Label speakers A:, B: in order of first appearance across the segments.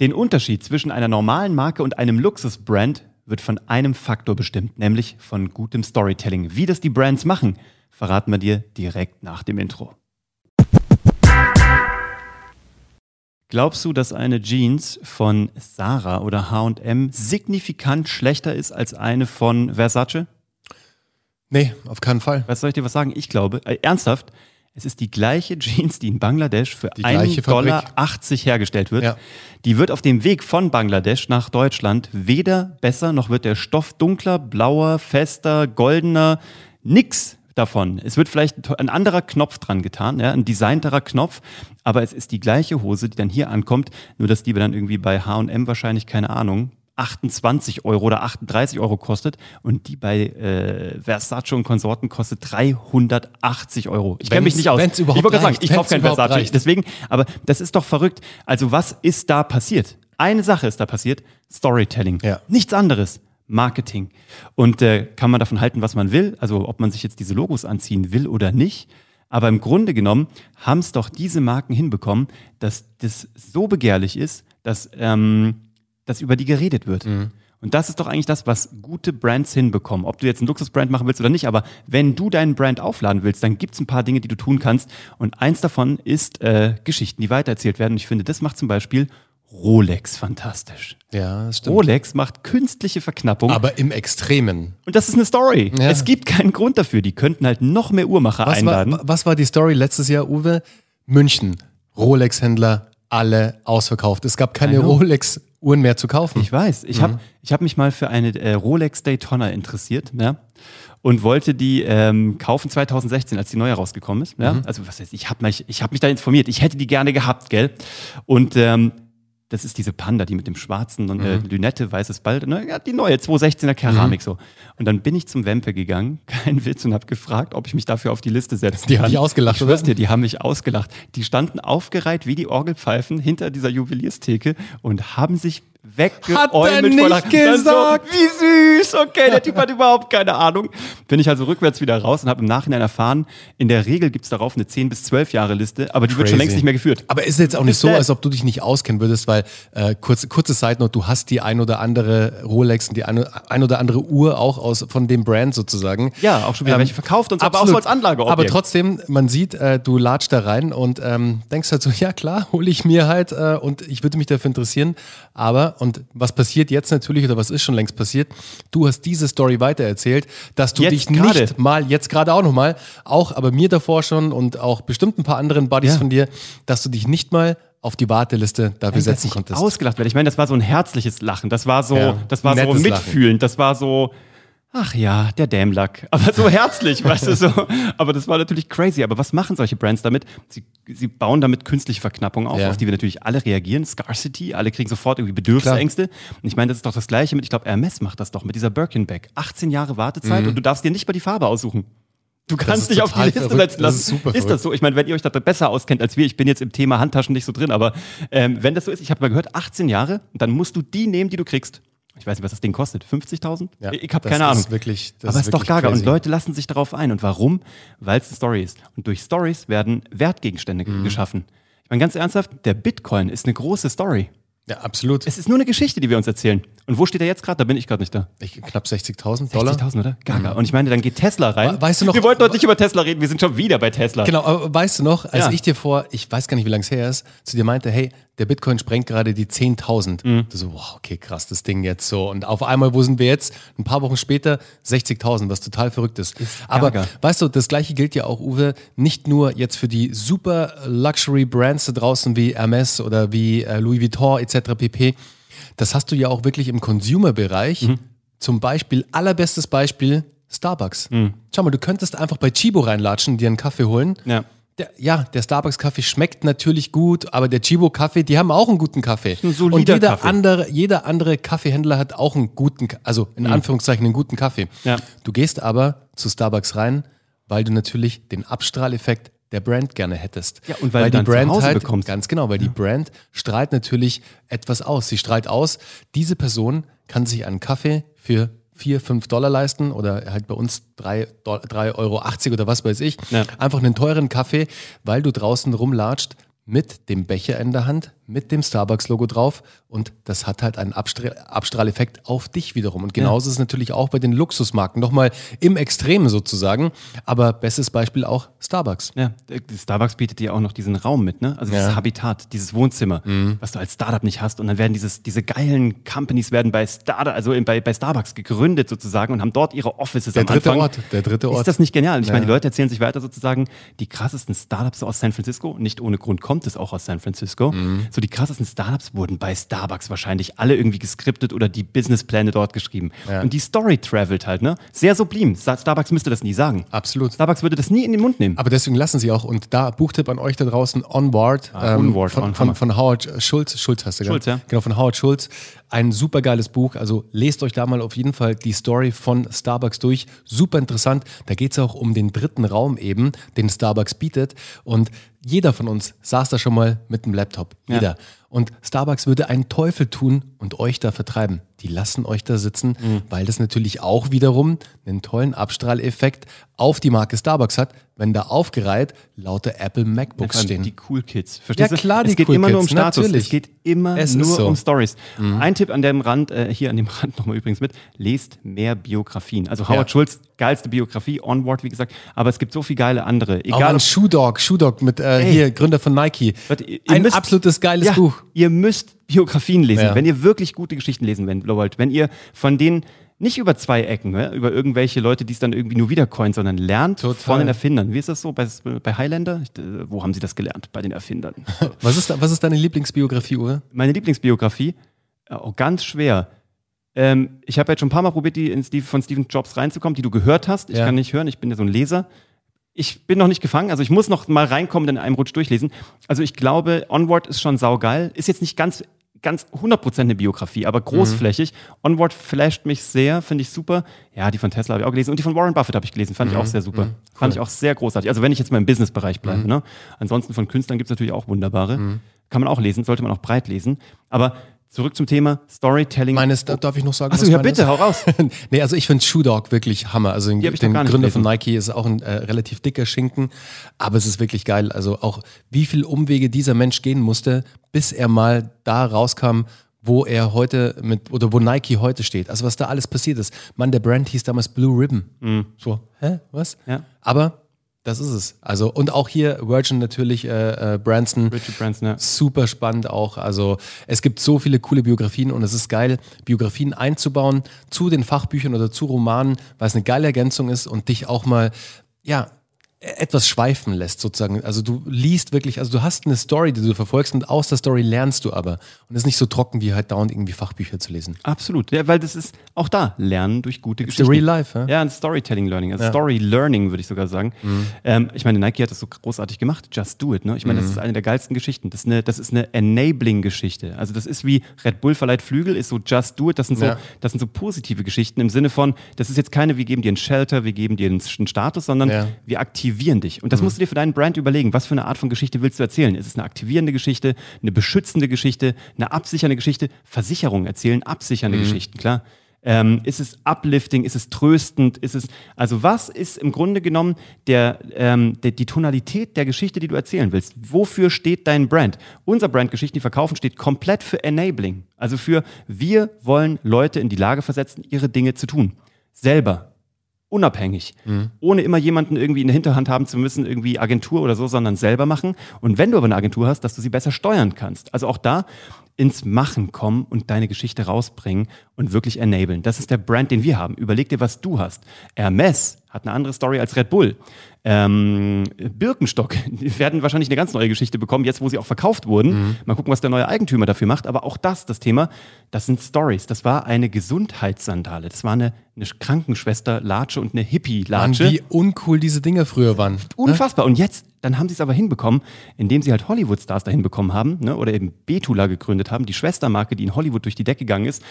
A: Den Unterschied zwischen einer normalen Marke und einem Luxusbrand wird von einem Faktor bestimmt, nämlich von gutem Storytelling. Wie das die Brands machen, verraten wir dir direkt nach dem Intro. Glaubst du, dass eine Jeans von Sarah oder HM signifikant schlechter ist als eine von Versace?
B: Nee, auf keinen Fall.
A: Was soll ich dir was sagen? Ich glaube, äh, ernsthaft, es ist die gleiche Jeans, die in Bangladesch für 1,80 Dollar hergestellt wird. Ja. Die wird auf dem Weg von Bangladesch nach Deutschland weder besser, noch wird der Stoff dunkler, blauer, fester, goldener. Nix davon. Es wird vielleicht ein anderer Knopf dran getan, ja, ein designterer Knopf, aber es ist die gleiche Hose, die dann hier ankommt, nur dass die dann irgendwie bei H&M wahrscheinlich, keine Ahnung, 28 Euro oder 38 Euro kostet und die bei äh, Versace und Konsorten kostet 380 Euro. Ich kenne mich nicht aus.
B: Wenn's überhaupt
A: ich wollte
B: sagen,
A: ich kaufe kein Versace. Reicht. Deswegen, aber das ist doch verrückt. Also was ist da passiert? Eine Sache ist da passiert: Storytelling. Ja. Nichts anderes. Marketing. Und äh, kann man davon halten, was man will, also ob man sich jetzt diese Logos anziehen will oder nicht. Aber im Grunde genommen haben es doch diese Marken hinbekommen, dass das so begehrlich ist, dass ähm, dass über die geredet wird. Mhm. Und das ist doch eigentlich das, was gute Brands hinbekommen. Ob du jetzt einen Luxusbrand machen willst oder nicht, aber wenn du deinen Brand aufladen willst, dann gibt es ein paar Dinge, die du tun kannst. Und eins davon ist äh, Geschichten, die weitererzählt werden. Und ich finde, das macht zum Beispiel Rolex fantastisch.
B: Ja, das stimmt.
A: Rolex macht künstliche Verknappung.
B: Aber im Extremen.
A: Und das ist eine Story. Ja. Es gibt keinen Grund dafür. Die könnten halt noch mehr Uhrmacher
B: was
A: einladen.
B: War, was war die Story letztes Jahr, Uwe? München. Rolex-Händler, alle ausverkauft. Es gab keine Rolex Uhren mehr zu kaufen.
A: Ich weiß. Ich mhm. habe hab mich mal für eine äh, Rolex Daytona interessiert. Ja? Und wollte die ähm, kaufen 2016, als die neue rausgekommen ist. Ja? Mhm. Also was heißt, ich habe mich, ich hab mich da informiert. Ich hätte die gerne gehabt, gell? Und ähm, das ist diese Panda, die mit dem schwarzen und äh, mhm. Lünette, weißes Ball, ne, ja, die neue 216er Keramik mhm. so. Und dann bin ich zum Wempe gegangen, kein Witz, und habe gefragt, ob ich mich dafür auf die Liste setzen
B: die kann. Die haben dich ausgelacht,
A: ich oder? dir, die haben mich ausgelacht. Die standen aufgereiht wie die Orgelpfeifen hinter dieser Juwelierstheke und haben sich weggeäumelt.
B: Hat er nicht gesagt.
A: So, wie süß, okay, der Typ hat überhaupt keine Ahnung. Bin ich also rückwärts wieder raus und habe im Nachhinein erfahren, in der Regel gibt es darauf eine 10 bis 12 Jahre Liste, aber die Crazy. wird schon längst nicht mehr geführt.
B: Aber ist jetzt auch nicht so, als ob du dich nicht auskennen würdest, weil äh, kurze, kurze Side Note, du hast die ein oder andere Rolex und die ein, ein oder andere Uhr auch aus von dem Brand sozusagen.
A: Ja, auch schon wieder ähm, welche verkauft und so,
B: aber auch so als Anlage. Aber trotzdem, man sieht, äh, du latscht da rein und ähm, denkst halt so, ja klar, hole ich mir halt äh, und ich würde mich dafür interessieren. Aber, und was passiert jetzt natürlich oder was ist schon längst passiert, du hast diese Story weitererzählt, dass du
A: jetzt
B: dich
A: grade.
B: nicht mal, jetzt gerade auch nochmal, auch aber mir davor schon und auch bestimmt ein paar anderen Buddies ja. von dir, dass du dich nicht mal auf die Warteliste dafür Nein, setzen konntest.
A: Ausgelacht werde. Ich meine, das war so ein herzliches Lachen. Das war so, ja, das war so mitfühlend. Lachen. Das war so, ach ja, der Dämlack. Aber so herzlich, weißt du, so. Aber das war natürlich crazy. Aber was machen solche Brands damit? Sie, sie bauen damit künstliche Verknappung auf, ja. auf die wir natürlich alle reagieren. Scarcity, alle kriegen sofort irgendwie Bedürfnisängste. Und ich meine, das ist doch das Gleiche mit, ich glaube, Hermes macht das doch mit dieser Birkin-Bag. 18 Jahre Wartezeit mhm. und du darfst dir nicht mal die Farbe aussuchen. Du kannst dich auf die Liste verrückt. setzen lassen. Das ist, super ist das so? Ich meine, wenn ihr euch da besser auskennt als wir, ich bin jetzt im Thema Handtaschen nicht so drin, aber ähm, wenn das so ist, ich habe mal gehört, 18 Jahre, dann musst du die nehmen, die du kriegst ich weiß nicht, was das Ding kostet, 50.000? Ja, ich habe keine Ahnung.
B: Wirklich,
A: Aber es ist doch gaga. Und Leute lassen sich darauf ein. Und warum? Weil es eine Story ist. Und durch Stories werden Wertgegenstände mhm. geschaffen. Ich meine, ganz ernsthaft, der Bitcoin ist eine große Story.
B: Ja, absolut.
A: Es ist nur eine Geschichte, die wir uns erzählen. Und wo steht er jetzt gerade? Da bin ich gerade nicht da.
B: Ich, knapp 60.000 Dollar.
A: 60.000, oder? Gaga. Mhm. Und ich meine, dann geht Tesla rein.
B: Weißt du noch?
A: Wir wollten heute nicht über Tesla reden, wir sind schon wieder bei Tesla.
B: Genau, aber weißt du noch, als ja. ich dir vor, ich weiß gar nicht, wie lange es her ist, zu dir meinte, hey, der Bitcoin sprengt gerade die 10.000. Mhm. So, wow, okay, krass, das Ding jetzt so. Und auf einmal, wo sind wir jetzt? Ein paar Wochen später 60.000, was total verrückt ist. ist Aber weißt du, das gleiche gilt ja auch, Uwe, nicht nur jetzt für die super Luxury Brands da draußen wie Hermes oder wie äh, Louis Vuitton etc. pp. Das hast du ja auch wirklich im Consumer-Bereich. Mhm. Zum Beispiel, allerbestes Beispiel, Starbucks. Mhm. Schau mal, du könntest einfach bei Chibo reinlatschen, dir einen Kaffee holen.
A: Ja
B: der, ja, der Starbucks-Kaffee schmeckt natürlich gut, aber der Chibo-Kaffee, die haben auch einen guten Kaffee.
A: Ein
B: und jeder
A: Kaffee.
B: andere, jeder andere Kaffeehändler hat auch einen guten, also in mhm. Anführungszeichen einen guten Kaffee.
A: Ja.
B: Du gehst aber zu Starbucks rein, weil du natürlich den Abstrahleffekt der Brand gerne hättest.
A: Ja, und weil, weil die Brand halt, bekommst.
B: ganz genau, weil ja. die Brand strahlt natürlich etwas aus. Sie strahlt aus, diese Person kann sich einen Kaffee für 4, 5 Dollar leisten oder halt bei uns 3,80 Euro oder was weiß ich. Ja. Einfach einen teuren Kaffee, weil du draußen rumlatscht mit dem Becher in der Hand, mit dem Starbucks-Logo drauf und das hat halt einen Abstra Abstrahleffekt auf dich wiederum. Und genauso ja. ist es natürlich auch bei den Luxusmarken, nochmal im Extremen sozusagen, aber bestes Beispiel auch Starbucks.
A: Ja, Starbucks bietet dir auch noch diesen Raum mit, ne? Also dieses Habitat, dieses Wohnzimmer, mhm. was du als Startup nicht hast und dann werden dieses, diese geilen Companies werden bei Startup, also bei, bei Starbucks gegründet sozusagen und haben dort ihre Offices
B: der am dritte Anfang. Ort, der dritte Ort.
A: Ist das nicht genial? Ich ja. meine, die Leute erzählen sich weiter sozusagen, die krassesten Startups aus San Francisco, nicht ohne Grund kommt es auch aus San Francisco, mhm. so die krassesten Startups wurden bei Starbucks wahrscheinlich alle irgendwie geskriptet oder die Businesspläne dort geschrieben. Ja. Und die Story travelt halt, ne? Sehr sublime. Starbucks müsste das nie sagen.
B: Absolut.
A: Starbucks würde das nie in den Mund nehmen.
B: Aber deswegen lassen sie auch, und da Buchtipp an euch da draußen, Onward, ah, ähm, Onward von, von, von, Howard Schulz, Schulz hast du Schulz, ja. Genau, von Howard Schulz. Ein super geiles Buch. Also lest euch da mal auf jeden Fall die Story von Starbucks durch. Super interessant. Da geht es auch um den dritten Raum eben, den Starbucks bietet. Und jeder von uns saß da schon mal mit dem Laptop. Jeder. Ja. Und Starbucks würde einen Teufel tun und euch da vertreiben. Die lassen euch da sitzen, mhm. weil das natürlich auch wiederum einen tollen Abstrahleffekt auf die Marke Starbucks hat, wenn da aufgereiht lauter Apple MacBooks ja, stehen.
A: Die Cool Kids. Verstehst
B: ja, klar,
A: die
B: Es geht
A: cool immer
B: Kids,
A: nur um Status.
B: Natürlich.
A: Es geht immer es nur so. um Stories. Mhm. Ein Tipp an dem Rand, äh, hier an dem Rand nochmal übrigens mit, lest mehr Biografien. Also Howard ja. Schulz, geilste Biografie, Onward, wie gesagt, aber es gibt so viele geile andere.
B: Egal, Auch ein Shoe Dog, Shoe Dog mit äh, hier, Gründer von Nike. Ein müsst, absolutes geiles ja, Buch.
A: Ihr müsst Biografien lesen, ja. wenn ihr wirklich gute Geschichten lesen wollt, wenn ihr von denen nicht über zwei Ecken, ne? über irgendwelche Leute, die es dann irgendwie nur wiedercoin, sondern lernt Total. von den Erfindern. Wie ist das so bei, bei Highlander? Äh, wo haben sie das gelernt? Bei den Erfindern.
B: was, ist, was ist deine Lieblingsbiografie, Uwe?
A: Meine Lieblingsbiografie? Oh, ganz schwer. Ähm, ich habe jetzt schon ein paar Mal probiert, die in Steve, von Stephen Jobs reinzukommen, die du gehört hast. Ich ja. kann nicht hören, ich bin ja so ein Leser. Ich bin noch nicht gefangen, also ich muss noch mal reinkommen und in einem Rutsch durchlesen. Also ich glaube, Onward ist schon saugeil. Ist jetzt nicht ganz ganz 100% eine Biografie, aber großflächig. Mhm. Onward flasht mich sehr, finde ich super. Ja, die von Tesla habe ich auch gelesen und die von Warren Buffett habe ich gelesen, fand mhm. ich auch sehr super. Mhm. Cool. Fand ich auch sehr großartig. Also wenn ich jetzt mal im Businessbereich bleibe. Mhm. Ne? Ansonsten von Künstlern gibt es natürlich auch wunderbare. Mhm. Kann man auch lesen, sollte man auch breit lesen. Aber Zurück zum Thema Storytelling.
B: Meines, darf ich noch sagen?
A: Achso, ja, bitte, hau raus.
B: nee, also ich finde Shoe Dog wirklich Hammer. Also den, den Gründer von Nike ist auch ein äh, relativ dicker Schinken, aber es ist wirklich geil. Also auch wie viel Umwege dieser Mensch gehen musste, bis er mal da rauskam, wo er heute mit, oder wo Nike heute steht. Also was da alles passiert ist. Mann, der Brand hieß damals Blue Ribbon. Mhm. So, hä, was? Ja. Aber das ist es. Also, und auch hier Virgin natürlich, äh, äh, Branson.
A: Richard Branson, ja.
B: Super spannend auch. Also, es gibt so viele coole Biografien und es ist geil, Biografien einzubauen zu den Fachbüchern oder zu Romanen, weil es eine geile Ergänzung ist und dich auch mal, ja, etwas schweifen lässt sozusagen. Also du liest wirklich, also du hast eine Story, die du verfolgst und aus der Story lernst du aber. Und es ist nicht so trocken, wie halt dauernd irgendwie Fachbücher zu lesen.
A: Absolut, ja, weil das ist auch da, Lernen durch gute
B: It's
A: Geschichten.
B: real life, ja?
A: Ja, ein Storytelling Learning, also ja. Story Learning würde ich sogar sagen. Mhm. Ähm, ich meine, Nike hat das so großartig gemacht, Just Do It. Ne? Ich meine, mhm. das ist eine der geilsten Geschichten. Das ist eine, das ist eine Enabling-Geschichte. Also das ist wie Red Bull verleiht Flügel, ist so Just Do It. Das sind so, ja. das sind so positive Geschichten im Sinne von, das ist jetzt keine, wir geben dir einen Shelter, wir geben dir einen Status, sondern wir aktivieren dich. Und das mhm musst du dir für deinen Brand überlegen, was für eine Art von Geschichte willst du erzählen? Ist es eine aktivierende Geschichte, eine beschützende Geschichte, eine absichernde Geschichte? Versicherungen erzählen absichernde mhm. Geschichten, klar. Ähm, ist es uplifting? Ist es tröstend? Ist es, also was ist im Grunde genommen der, ähm, der, die Tonalität der Geschichte, die du erzählen willst? Wofür steht dein Brand? Unser Brand Geschichten, die verkaufen, steht komplett für Enabling. Also für wir wollen Leute in die Lage versetzen, ihre Dinge zu tun. Selber unabhängig, mhm. ohne immer jemanden irgendwie in der Hinterhand haben zu müssen, irgendwie Agentur oder so, sondern selber machen. Und wenn du aber eine Agentur hast, dass du sie besser steuern kannst. Also auch da ins Machen kommen und deine Geschichte rausbringen und wirklich enablen. Das ist der Brand, den wir haben. Überleg dir, was du hast. Hermes hat eine andere Story als Red Bull. Ähm, Birkenstock die werden wahrscheinlich eine ganz neue Geschichte bekommen, jetzt wo sie auch verkauft wurden. Mhm. Mal gucken, was der neue Eigentümer dafür macht. Aber auch das, das Thema, das sind Stories. Das war eine Gesundheitssandale. Das war eine, eine Krankenschwester Latsche und eine Hippie-Latsche.
B: Wie uncool diese Dinge früher waren.
A: Unfassbar. Und jetzt, dann haben sie es aber hinbekommen, indem sie halt Hollywood-Stars dahin bekommen haben, ne, oder eben Betula gegründet haben, die Schwestermarke, die in Hollywood durch die Decke gegangen ist,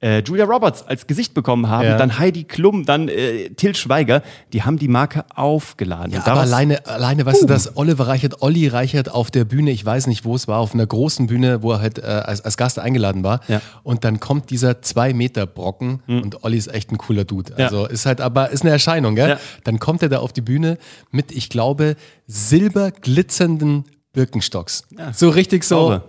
A: äh, Julia Roberts als Gesicht bekommen haben, ja. dann Heidi Klum, dann äh, Till Schweiger, die haben die Marke aufgeladen.
B: Ja, aber alleine, alleine, weißt uh. du, dass Oliver Reichert, Olli Reichert auf der Bühne, ich weiß nicht, wo es war, auf einer großen Bühne, wo er halt äh, als, als Gast eingeladen war. Ja. Und dann kommt dieser zwei Meter Brocken mhm. und Olli ist echt ein cooler Dude. Also ist halt aber, ist eine Erscheinung, gell? Dann kommt er da auf die Bühne mit, ich glaube, silberglitzernden Birkenstocks. So richtig so.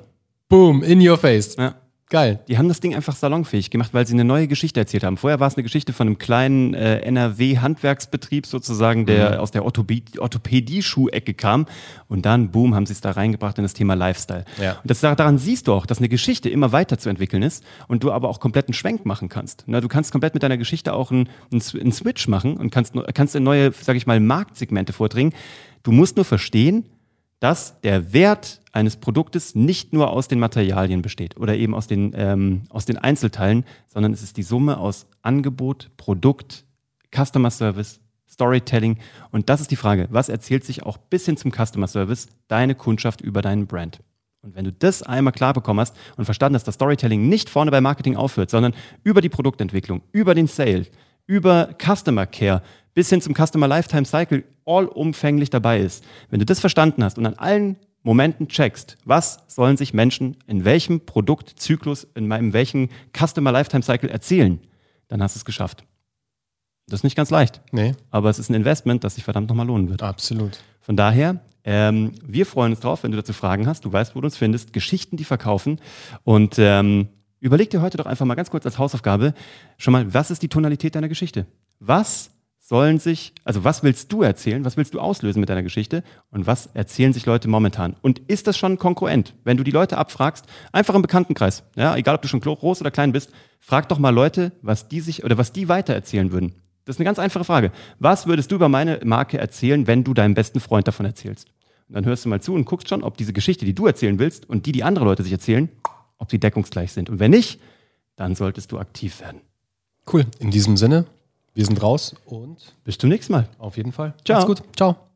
B: Boom, in your face.
A: Ja.
B: Geil.
A: Die haben das Ding einfach salonfähig gemacht, weil sie eine neue Geschichte erzählt haben. Vorher war es eine Geschichte von einem kleinen äh, NRW-Handwerksbetrieb sozusagen, der mhm. aus der Orthopädie-Schuhecke kam. Und dann, boom, haben sie es da reingebracht in das Thema Lifestyle. Ja. Und das, daran siehst du auch, dass eine Geschichte immer weiterzuentwickeln ist und du aber auch komplett einen Schwenk machen kannst. Na, du kannst komplett mit deiner Geschichte auch einen, einen Switch machen und kannst, kannst in neue, sag ich mal, Marktsegmente vordringen. Du musst nur verstehen, dass der Wert eines Produktes nicht nur aus den Materialien besteht oder eben aus den, ähm, aus den Einzelteilen, sondern es ist die Summe aus Angebot, Produkt, Customer Service, Storytelling. Und das ist die Frage, was erzählt sich auch bis hin zum Customer Service deine Kundschaft über deinen Brand? Und wenn du das einmal klar bekommen hast und verstanden hast, dass Storytelling nicht vorne bei Marketing aufhört, sondern über die Produktentwicklung, über den Sale, über Customer Care bis hin zum Customer Lifetime Cycle allumfänglich dabei ist. Wenn du das verstanden hast und an allen Momenten checkst, was sollen sich Menschen in welchem Produktzyklus, in meinem welchen Customer Lifetime Cycle erzählen, dann hast du es geschafft. Das ist nicht ganz leicht.
B: Nee.
A: Aber es ist ein Investment, das sich verdammt nochmal lohnen wird.
B: Absolut.
A: Von daher, ähm, wir freuen uns drauf, wenn du dazu Fragen hast. Du weißt, wo du uns findest. Geschichten, die verkaufen. Und ähm, überleg dir heute doch einfach mal ganz kurz als Hausaufgabe schon mal, was ist die Tonalität deiner Geschichte? Was sollen sich, also was willst du erzählen, was willst du auslösen mit deiner Geschichte und was erzählen sich Leute momentan? Und ist das schon konkurrent? Wenn du die Leute abfragst, einfach im Bekanntenkreis, ja, egal ob du schon groß oder klein bist, frag doch mal Leute, was die sich oder was die weiter erzählen würden. Das ist eine ganz einfache Frage. Was würdest du über meine Marke erzählen, wenn du deinem besten Freund davon erzählst? Und dann hörst du mal zu und guckst schon, ob diese Geschichte, die du erzählen willst und die, die andere Leute sich erzählen, ob die deckungsgleich sind. Und wenn nicht, dann solltest du aktiv werden.
B: Cool. In diesem Sinne, wir sind raus und
A: bis zum nächsten Mal.
B: Auf jeden Fall.
A: Ciao. Macht's gut. Ciao.